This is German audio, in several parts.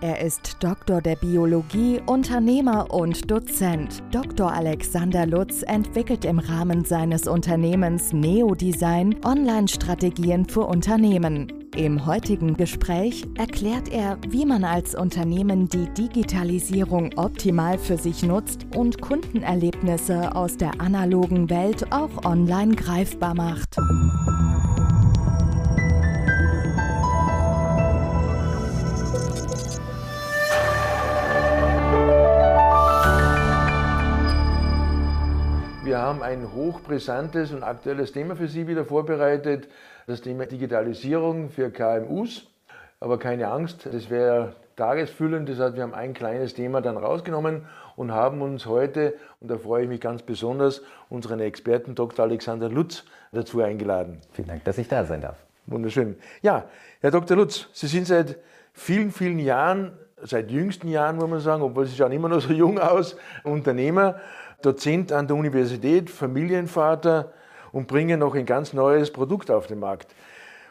Er ist Doktor der Biologie, Unternehmer und Dozent. Dr. Alexander Lutz entwickelt im Rahmen seines Unternehmens Neodesign Online-Strategien für Unternehmen. Im heutigen Gespräch erklärt er, wie man als Unternehmen die Digitalisierung optimal für sich nutzt und Kundenerlebnisse aus der analogen Welt auch online greifbar macht. Wir haben ein hochbrisantes und aktuelles Thema für Sie wieder vorbereitet, das Thema Digitalisierung für KMUs. Aber keine Angst, das wäre tagesfüllend. Das heißt, wir haben ein kleines Thema dann rausgenommen und haben uns heute, und da freue ich mich ganz besonders, unseren Experten Dr. Alexander Lutz dazu eingeladen. Vielen Dank, dass ich da sein darf. Wunderschön. Ja, Herr Dr. Lutz, Sie sind seit vielen, vielen Jahren, seit jüngsten Jahren, muss man sagen, obwohl Sie schauen immer noch so jung aus, Unternehmer Dozent an der Universität, Familienvater und bringe noch ein ganz neues Produkt auf den Markt.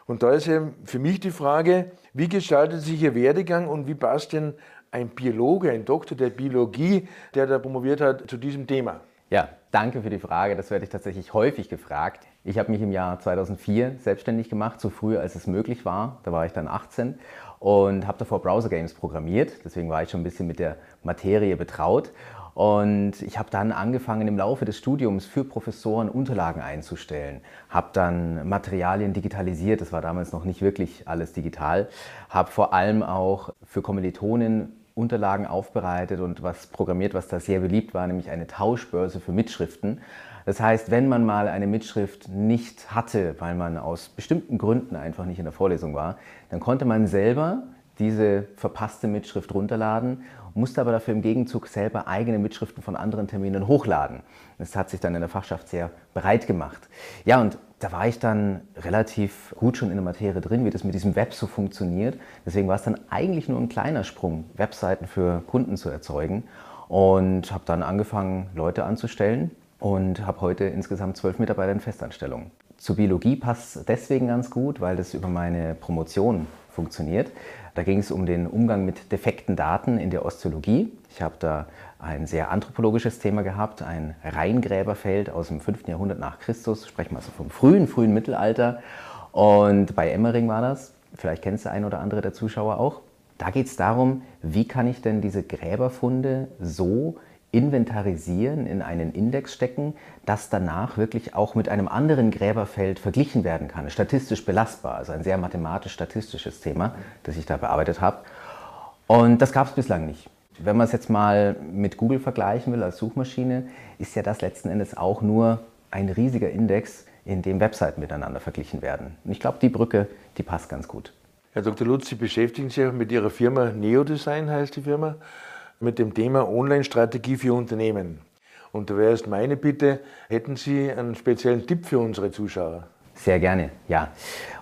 Und da ist eben für mich die Frage, wie gestaltet sich Ihr Werdegang und wie passt denn ein Biologe, ein Doktor der Biologie, der da promoviert hat, zu diesem Thema? Ja, danke für die Frage. Das werde ich tatsächlich häufig gefragt. Ich habe mich im Jahr 2004 selbstständig gemacht, so früh als es möglich war. Da war ich dann 18 und habe davor Browser Games programmiert. Deswegen war ich schon ein bisschen mit der Materie betraut und ich habe dann angefangen im Laufe des Studiums für Professoren Unterlagen einzustellen, habe dann Materialien digitalisiert, das war damals noch nicht wirklich alles digital, habe vor allem auch für Kommilitonen Unterlagen aufbereitet und was programmiert, was da sehr beliebt war, nämlich eine Tauschbörse für Mitschriften. Das heißt, wenn man mal eine Mitschrift nicht hatte, weil man aus bestimmten Gründen einfach nicht in der Vorlesung war, dann konnte man selber diese verpasste Mitschrift runterladen, musste aber dafür im Gegenzug selber eigene Mitschriften von anderen Terminen hochladen. Das hat sich dann in der Fachschaft sehr breit gemacht. Ja, und da war ich dann relativ gut schon in der Materie drin, wie das mit diesem Web so funktioniert. Deswegen war es dann eigentlich nur ein kleiner Sprung, Webseiten für Kunden zu erzeugen. Und habe dann angefangen, Leute anzustellen und habe heute insgesamt zwölf Mitarbeiter in Festanstellung. Zur Biologie passt deswegen ganz gut, weil das über meine Promotion funktioniert. Da ging es um den Umgang mit defekten Daten in der Osteologie. Ich habe da ein sehr anthropologisches Thema gehabt, ein Rheingräberfeld aus dem 5. Jahrhundert nach Christus, sprechen wir also vom frühen, frühen Mittelalter. Und bei Emmering war das, vielleicht kennst du ein oder andere der Zuschauer auch. Da geht es darum, wie kann ich denn diese Gräberfunde so inventarisieren, in einen Index stecken, das danach wirklich auch mit einem anderen Gräberfeld verglichen werden kann. Statistisch belastbar, also ein sehr mathematisch-statistisches Thema, das ich da bearbeitet habe. Und das gab es bislang nicht. Wenn man es jetzt mal mit Google vergleichen will als Suchmaschine, ist ja das letzten Endes auch nur ein riesiger Index, in dem Webseiten miteinander verglichen werden. Und ich glaube, die Brücke, die passt ganz gut. Herr Dr. Lutz, Sie beschäftigen sich mit Ihrer Firma Neodesign, heißt die Firma mit dem Thema Online-Strategie für Unternehmen. Und da wäre jetzt meine Bitte, hätten Sie einen speziellen Tipp für unsere Zuschauer? Sehr gerne, ja.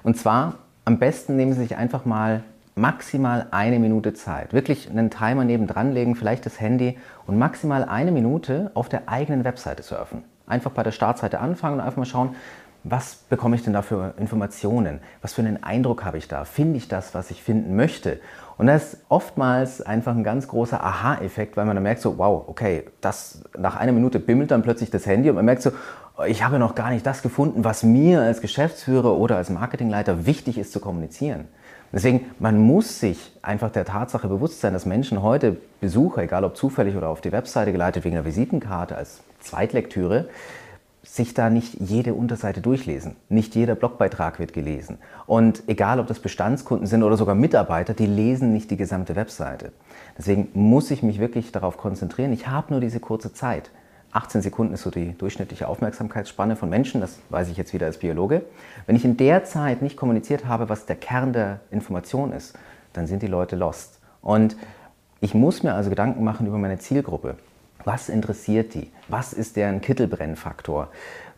Und zwar am besten nehmen Sie sich einfach mal maximal eine Minute Zeit. Wirklich einen Timer nebendran legen, vielleicht das Handy und maximal eine Minute auf der eigenen Webseite surfen. Einfach bei der Startseite anfangen und einfach mal schauen, was bekomme ich denn da für Informationen? Was für einen Eindruck habe ich da? Finde ich das, was ich finden möchte? Und das ist oftmals einfach ein ganz großer Aha-Effekt, weil man dann merkt so, wow, okay, das, nach einer Minute bimmelt dann plötzlich das Handy und man merkt so, ich habe noch gar nicht das gefunden, was mir als Geschäftsführer oder als Marketingleiter wichtig ist zu kommunizieren. Deswegen, man muss sich einfach der Tatsache bewusst sein, dass Menschen heute Besucher, egal ob zufällig oder auf die Webseite geleitet wegen einer Visitenkarte als Zweitlektüre, sich da nicht jede Unterseite durchlesen. Nicht jeder Blogbeitrag wird gelesen. Und egal, ob das Bestandskunden sind oder sogar Mitarbeiter, die lesen nicht die gesamte Webseite. Deswegen muss ich mich wirklich darauf konzentrieren. Ich habe nur diese kurze Zeit. 18 Sekunden ist so die durchschnittliche Aufmerksamkeitsspanne von Menschen, das weiß ich jetzt wieder als Biologe. Wenn ich in der Zeit nicht kommuniziert habe, was der Kern der Information ist, dann sind die Leute lost. Und ich muss mir also Gedanken machen über meine Zielgruppe. Was interessiert die? Was ist deren Kittelbrennfaktor?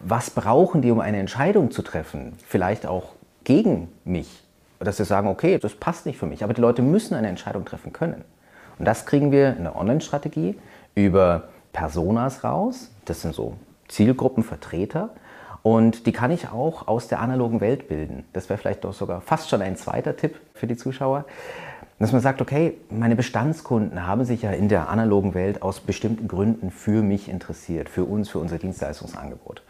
Was brauchen die, um eine Entscheidung zu treffen? Vielleicht auch gegen mich. Dass sie sagen, okay, das passt nicht für mich. Aber die Leute müssen eine Entscheidung treffen können. Und das kriegen wir in der Online-Strategie über Personas raus. Das sind so Zielgruppenvertreter. Und die kann ich auch aus der analogen Welt bilden. Das wäre vielleicht doch sogar fast schon ein zweiter Tipp für die Zuschauer. Dass man sagt, okay, meine Bestandskunden haben sich ja in der analogen Welt aus bestimmten Gründen für mich interessiert, für uns, für unser Dienstleistungsangebot.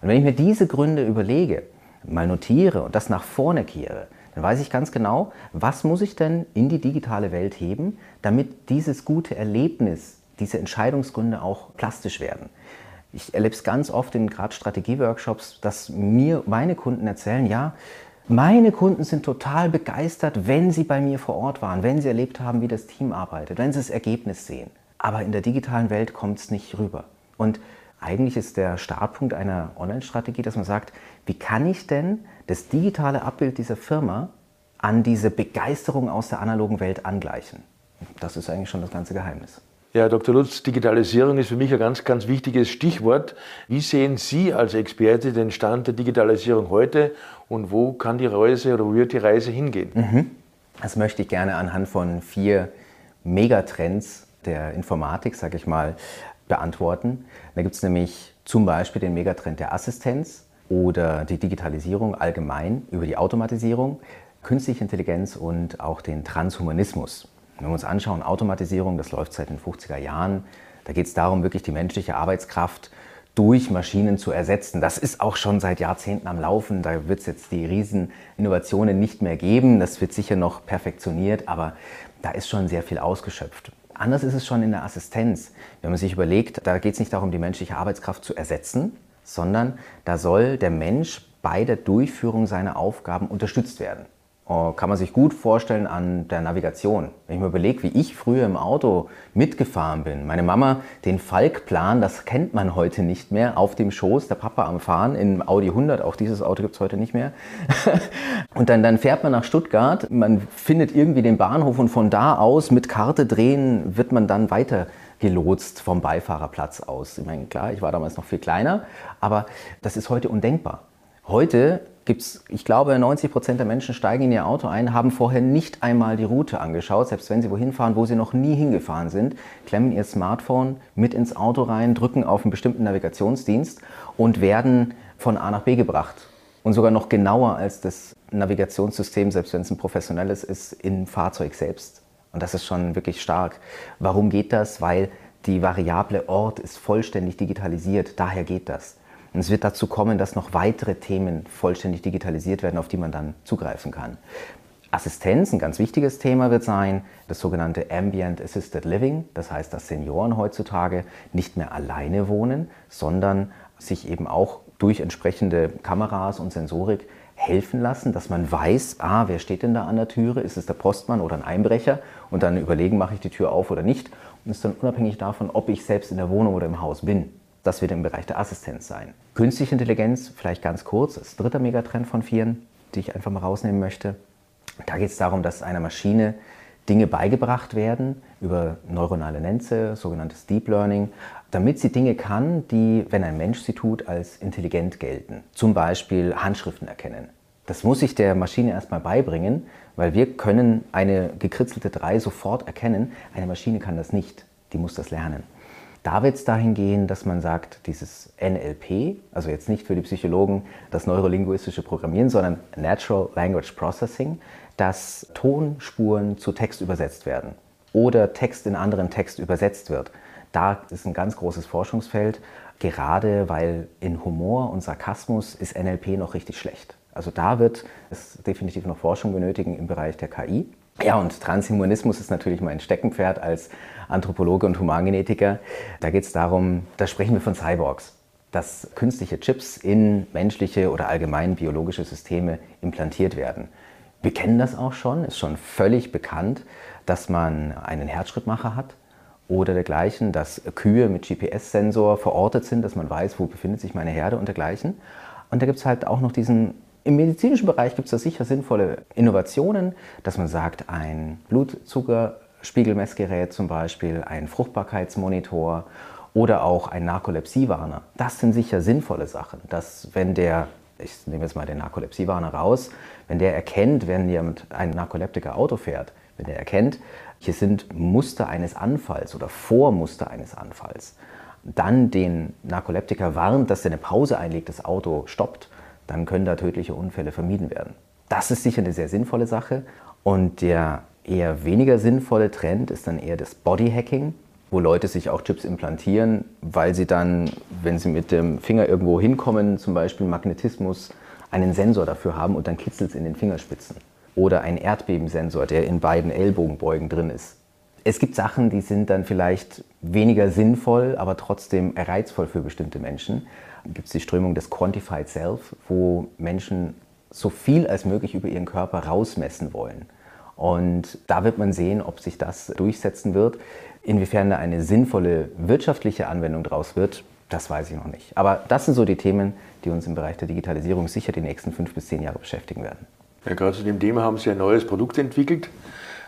Und wenn ich mir diese Gründe überlege, mal notiere und das nach vorne kehre, dann weiß ich ganz genau, was muss ich denn in die digitale Welt heben, damit dieses gute Erlebnis, diese Entscheidungsgründe auch plastisch werden. Ich erlebe es ganz oft in gerade Strategieworkshops, dass mir meine Kunden erzählen, ja, meine Kunden sind total begeistert, wenn sie bei mir vor Ort waren, wenn sie erlebt haben, wie das Team arbeitet, wenn sie das Ergebnis sehen. Aber in der digitalen Welt kommt es nicht rüber. Und eigentlich ist der Startpunkt einer Online-Strategie, dass man sagt, wie kann ich denn das digitale Abbild dieser Firma an diese Begeisterung aus der analogen Welt angleichen? Das ist eigentlich schon das ganze Geheimnis. Ja, Dr. Lutz, Digitalisierung ist für mich ein ganz, ganz wichtiges Stichwort. Wie sehen Sie als Experte den Stand der Digitalisierung heute und wo kann die Reise oder wo wird die Reise hingehen? Mhm. Das möchte ich gerne anhand von vier Megatrends der Informatik, sage ich mal, beantworten. Da gibt es nämlich zum Beispiel den Megatrend der Assistenz oder die Digitalisierung allgemein über die Automatisierung, künstliche Intelligenz und auch den Transhumanismus. Wenn wir uns anschauen, Automatisierung, das läuft seit den 50er Jahren, da geht es darum, wirklich die menschliche Arbeitskraft durch Maschinen zu ersetzen. Das ist auch schon seit Jahrzehnten am Laufen. Da wird es jetzt die Rieseninnovationen nicht mehr geben. Das wird sicher noch perfektioniert, aber da ist schon sehr viel ausgeschöpft. Anders ist es schon in der Assistenz. Wenn man sich überlegt, da geht es nicht darum, die menschliche Arbeitskraft zu ersetzen, sondern da soll der Mensch bei der Durchführung seiner Aufgaben unterstützt werden. Oh, kann man sich gut vorstellen an der Navigation. Wenn ich mir überlege, wie ich früher im Auto mitgefahren bin. Meine Mama, den Falkplan, das kennt man heute nicht mehr, auf dem Schoß, der Papa am Fahren, im Audi 100, auch dieses Auto gibt es heute nicht mehr. und dann, dann fährt man nach Stuttgart, man findet irgendwie den Bahnhof und von da aus mit Karte drehen wird man dann weiter gelotst vom Beifahrerplatz aus. Ich meine, klar, ich war damals noch viel kleiner, aber das ist heute undenkbar. Heute gibt es, ich glaube, 90 Prozent der Menschen steigen in ihr Auto ein, haben vorher nicht einmal die Route angeschaut, selbst wenn sie wohin fahren, wo sie noch nie hingefahren sind, klemmen ihr Smartphone mit ins Auto rein, drücken auf einen bestimmten Navigationsdienst und werden von A nach B gebracht. Und sogar noch genauer als das Navigationssystem, selbst wenn es ein professionelles ist, im Fahrzeug selbst. Und das ist schon wirklich stark. Warum geht das? Weil die Variable Ort ist vollständig digitalisiert. Daher geht das. Und es wird dazu kommen, dass noch weitere Themen vollständig digitalisiert werden, auf die man dann zugreifen kann. Assistenz, ein ganz wichtiges Thema wird sein, das sogenannte Ambient Assisted Living. Das heißt, dass Senioren heutzutage nicht mehr alleine wohnen, sondern sich eben auch durch entsprechende Kameras und Sensorik helfen lassen, dass man weiß, ah, wer steht denn da an der Türe? Ist es der Postmann oder ein Einbrecher? Und dann überlegen, mache ich die Tür auf oder nicht? Und ist dann unabhängig davon, ob ich selbst in der Wohnung oder im Haus bin. Das wird im Bereich der Assistenz sein. Künstliche Intelligenz, vielleicht ganz kurz, ist dritter Megatrend von vieren, die ich einfach mal rausnehmen möchte. Da geht es darum, dass einer Maschine Dinge beigebracht werden über neuronale Netze, sogenanntes Deep Learning, damit sie Dinge kann, die, wenn ein Mensch sie tut, als intelligent gelten. Zum Beispiel Handschriften erkennen. Das muss sich der Maschine erstmal beibringen, weil wir können eine gekritzelte 3 sofort erkennen. Eine Maschine kann das nicht. Die muss das lernen. Da wird es dahin gehen, dass man sagt, dieses NLP, also jetzt nicht für die Psychologen das neurolinguistische Programmieren, sondern Natural Language Processing, dass Tonspuren zu Text übersetzt werden oder Text in anderen Text übersetzt wird. Da ist ein ganz großes Forschungsfeld, gerade weil in Humor und Sarkasmus ist NLP noch richtig schlecht. Also da wird es definitiv noch Forschung benötigen im Bereich der KI. Ja, und Transhumanismus ist natürlich mein Steckenpferd als Anthropologe und Humangenetiker. Da geht es darum, da sprechen wir von Cyborgs, dass künstliche Chips in menschliche oder allgemein biologische Systeme implantiert werden. Wir kennen das auch schon, ist schon völlig bekannt, dass man einen Herzschrittmacher hat oder dergleichen, dass Kühe mit GPS-Sensor verortet sind, dass man weiß, wo befindet sich meine Herde und dergleichen. Und da gibt es halt auch noch diesen im medizinischen Bereich gibt es da sicher sinnvolle Innovationen, dass man sagt, ein Blutzuckerspiegelmessgerät zum Beispiel, ein Fruchtbarkeitsmonitor oder auch ein Narkolepsiewarner. Das sind sicher sinnvolle Sachen, dass wenn der, ich nehme jetzt mal den Narkolepsiewarner raus, wenn der erkennt, wenn jemand ein Narkoleptiker Auto fährt, wenn der erkennt, hier sind Muster eines Anfalls oder Vormuster eines Anfalls, dann den Narkoleptiker warnt, dass er eine Pause einlegt, das Auto stoppt, dann können da tödliche Unfälle vermieden werden. Das ist sicher eine sehr sinnvolle Sache. Und der eher weniger sinnvolle Trend ist dann eher das Bodyhacking, wo Leute sich auch Chips implantieren, weil sie dann, wenn sie mit dem Finger irgendwo hinkommen, zum Beispiel Magnetismus, einen Sensor dafür haben und dann kitzelt es in den Fingerspitzen. Oder ein Erdbebensensor, der in beiden Ellbogenbeugen drin ist. Es gibt Sachen, die sind dann vielleicht weniger sinnvoll, aber trotzdem reizvoll für bestimmte Menschen. Gibt es die Strömung des Quantified Self, wo Menschen so viel als möglich über ihren Körper rausmessen wollen. Und da wird man sehen, ob sich das durchsetzen wird. Inwiefern da eine sinnvolle wirtschaftliche Anwendung draus wird, das weiß ich noch nicht. Aber das sind so die Themen, die uns im Bereich der Digitalisierung sicher die nächsten fünf bis zehn Jahre beschäftigen werden. Ja, gerade zu dem Thema haben Sie ein neues Produkt entwickelt,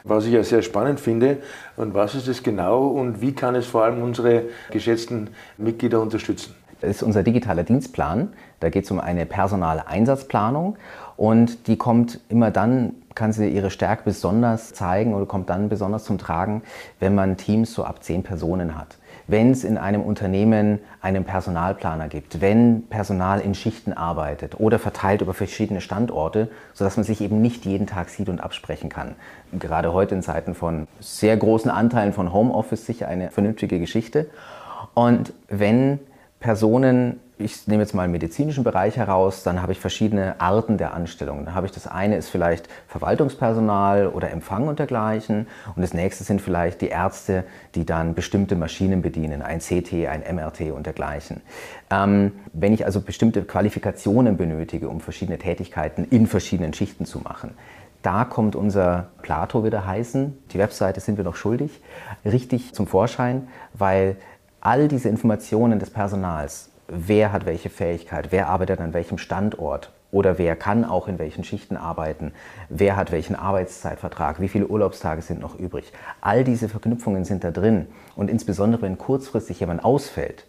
was ich ja sehr spannend finde. Und was ist es genau und wie kann es vor allem unsere geschätzten Mitglieder unterstützen? Das ist unser digitaler Dienstplan. Da geht es um eine personale Einsatzplanung und die kommt immer dann, kann sie ihre Stärke besonders zeigen oder kommt dann besonders zum Tragen, wenn man Teams so ab zehn Personen hat. Wenn es in einem Unternehmen einen Personalplaner gibt, wenn Personal in Schichten arbeitet oder verteilt über verschiedene Standorte, sodass man sich eben nicht jeden Tag sieht und absprechen kann. Gerade heute in Zeiten von sehr großen Anteilen von Homeoffice sicher eine vernünftige Geschichte. Und wenn Personen, ich nehme jetzt mal den medizinischen Bereich heraus, dann habe ich verschiedene Arten der Anstellungen. Dann habe ich das eine ist vielleicht Verwaltungspersonal oder Empfang und dergleichen und das nächste sind vielleicht die Ärzte, die dann bestimmte Maschinen bedienen, ein CT, ein MRT und dergleichen. Ähm, wenn ich also bestimmte Qualifikationen benötige, um verschiedene Tätigkeiten in verschiedenen Schichten zu machen, da kommt unser Plato wieder heißen, die Webseite sind wir noch schuldig, richtig zum Vorschein, weil all diese Informationen des Personals, wer hat welche Fähigkeit, wer arbeitet an welchem Standort oder wer kann auch in welchen Schichten arbeiten, wer hat welchen Arbeitszeitvertrag, wie viele Urlaubstage sind noch übrig. All diese Verknüpfungen sind da drin. Und insbesondere wenn kurzfristig jemand ausfällt,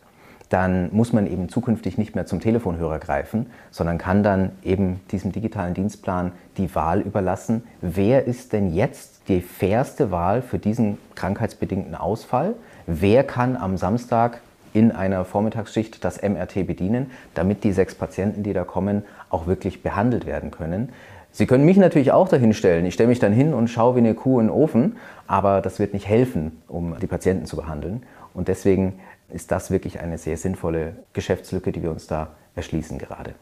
dann muss man eben zukünftig nicht mehr zum Telefonhörer greifen, sondern kann dann eben diesem digitalen Dienstplan die Wahl überlassen, wer ist denn jetzt die fairste Wahl für diesen krankheitsbedingten Ausfall, wer kann am Samstag in einer Vormittagsschicht das MRT bedienen, damit die sechs Patienten, die da kommen, auch wirklich behandelt werden können. Sie können mich natürlich auch dahin stellen. Ich stelle mich dann hin und schaue wie eine Kuh in den Ofen, aber das wird nicht helfen, um die Patienten zu behandeln. Und deswegen ist das wirklich eine sehr sinnvolle Geschäftslücke, die wir uns da erschließen gerade.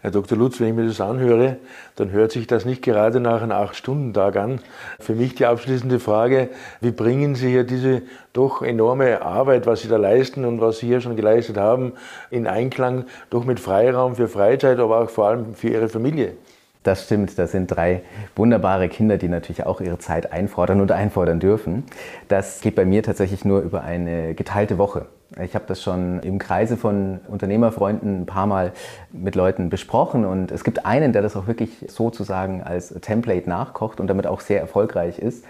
Herr Dr. Lutz, wenn ich mir das anhöre, dann hört sich das nicht gerade nach einem Acht-Stunden-Tag an. Für mich die abschließende Frage, wie bringen Sie hier diese doch enorme Arbeit, was Sie da leisten und was Sie hier schon geleistet haben, in Einklang doch mit Freiraum für Freizeit, aber auch vor allem für Ihre Familie? Das stimmt, das sind drei wunderbare Kinder, die natürlich auch ihre Zeit einfordern und einfordern dürfen. Das geht bei mir tatsächlich nur über eine geteilte Woche. Ich habe das schon im Kreise von Unternehmerfreunden ein paar Mal mit Leuten besprochen und es gibt einen, der das auch wirklich sozusagen als Template nachkocht und damit auch sehr erfolgreich ist.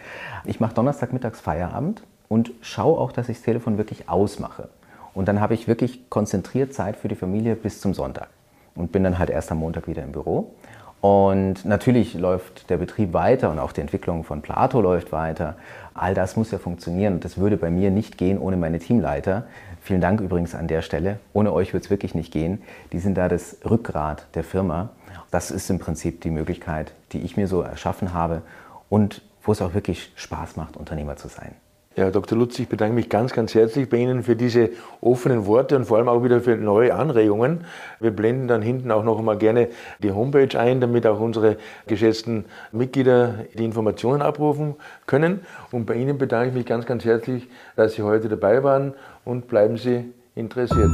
Ich mache Donnerstagmittags Feierabend und schaue auch, dass ich das Telefon wirklich ausmache. Und dann habe ich wirklich konzentriert Zeit für die Familie bis zum Sonntag und bin dann halt erst am Montag wieder im Büro. Und natürlich läuft der Betrieb weiter und auch die Entwicklung von Plato läuft weiter. All das muss ja funktionieren und das würde bei mir nicht gehen ohne meine Teamleiter. Vielen Dank übrigens an der Stelle. Ohne euch wird es wirklich nicht gehen. Die sind da das Rückgrat der Firma. Das ist im Prinzip die Möglichkeit, die ich mir so erschaffen habe und wo es auch wirklich Spaß macht, Unternehmer zu sein. Ja, Dr. Lutz, ich bedanke mich ganz, ganz herzlich bei Ihnen für diese offenen Worte und vor allem auch wieder für neue Anregungen. Wir blenden dann hinten auch noch einmal gerne die Homepage ein, damit auch unsere geschätzten Mitglieder die Informationen abrufen können. Und bei Ihnen bedanke ich mich ganz, ganz herzlich, dass Sie heute dabei waren und bleiben Sie interessiert.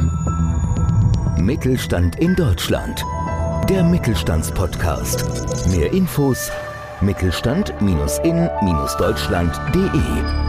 Mittelstand in Deutschland. Der Mittelstandspodcast. Mehr Infos mittelstand-in-deutschland.de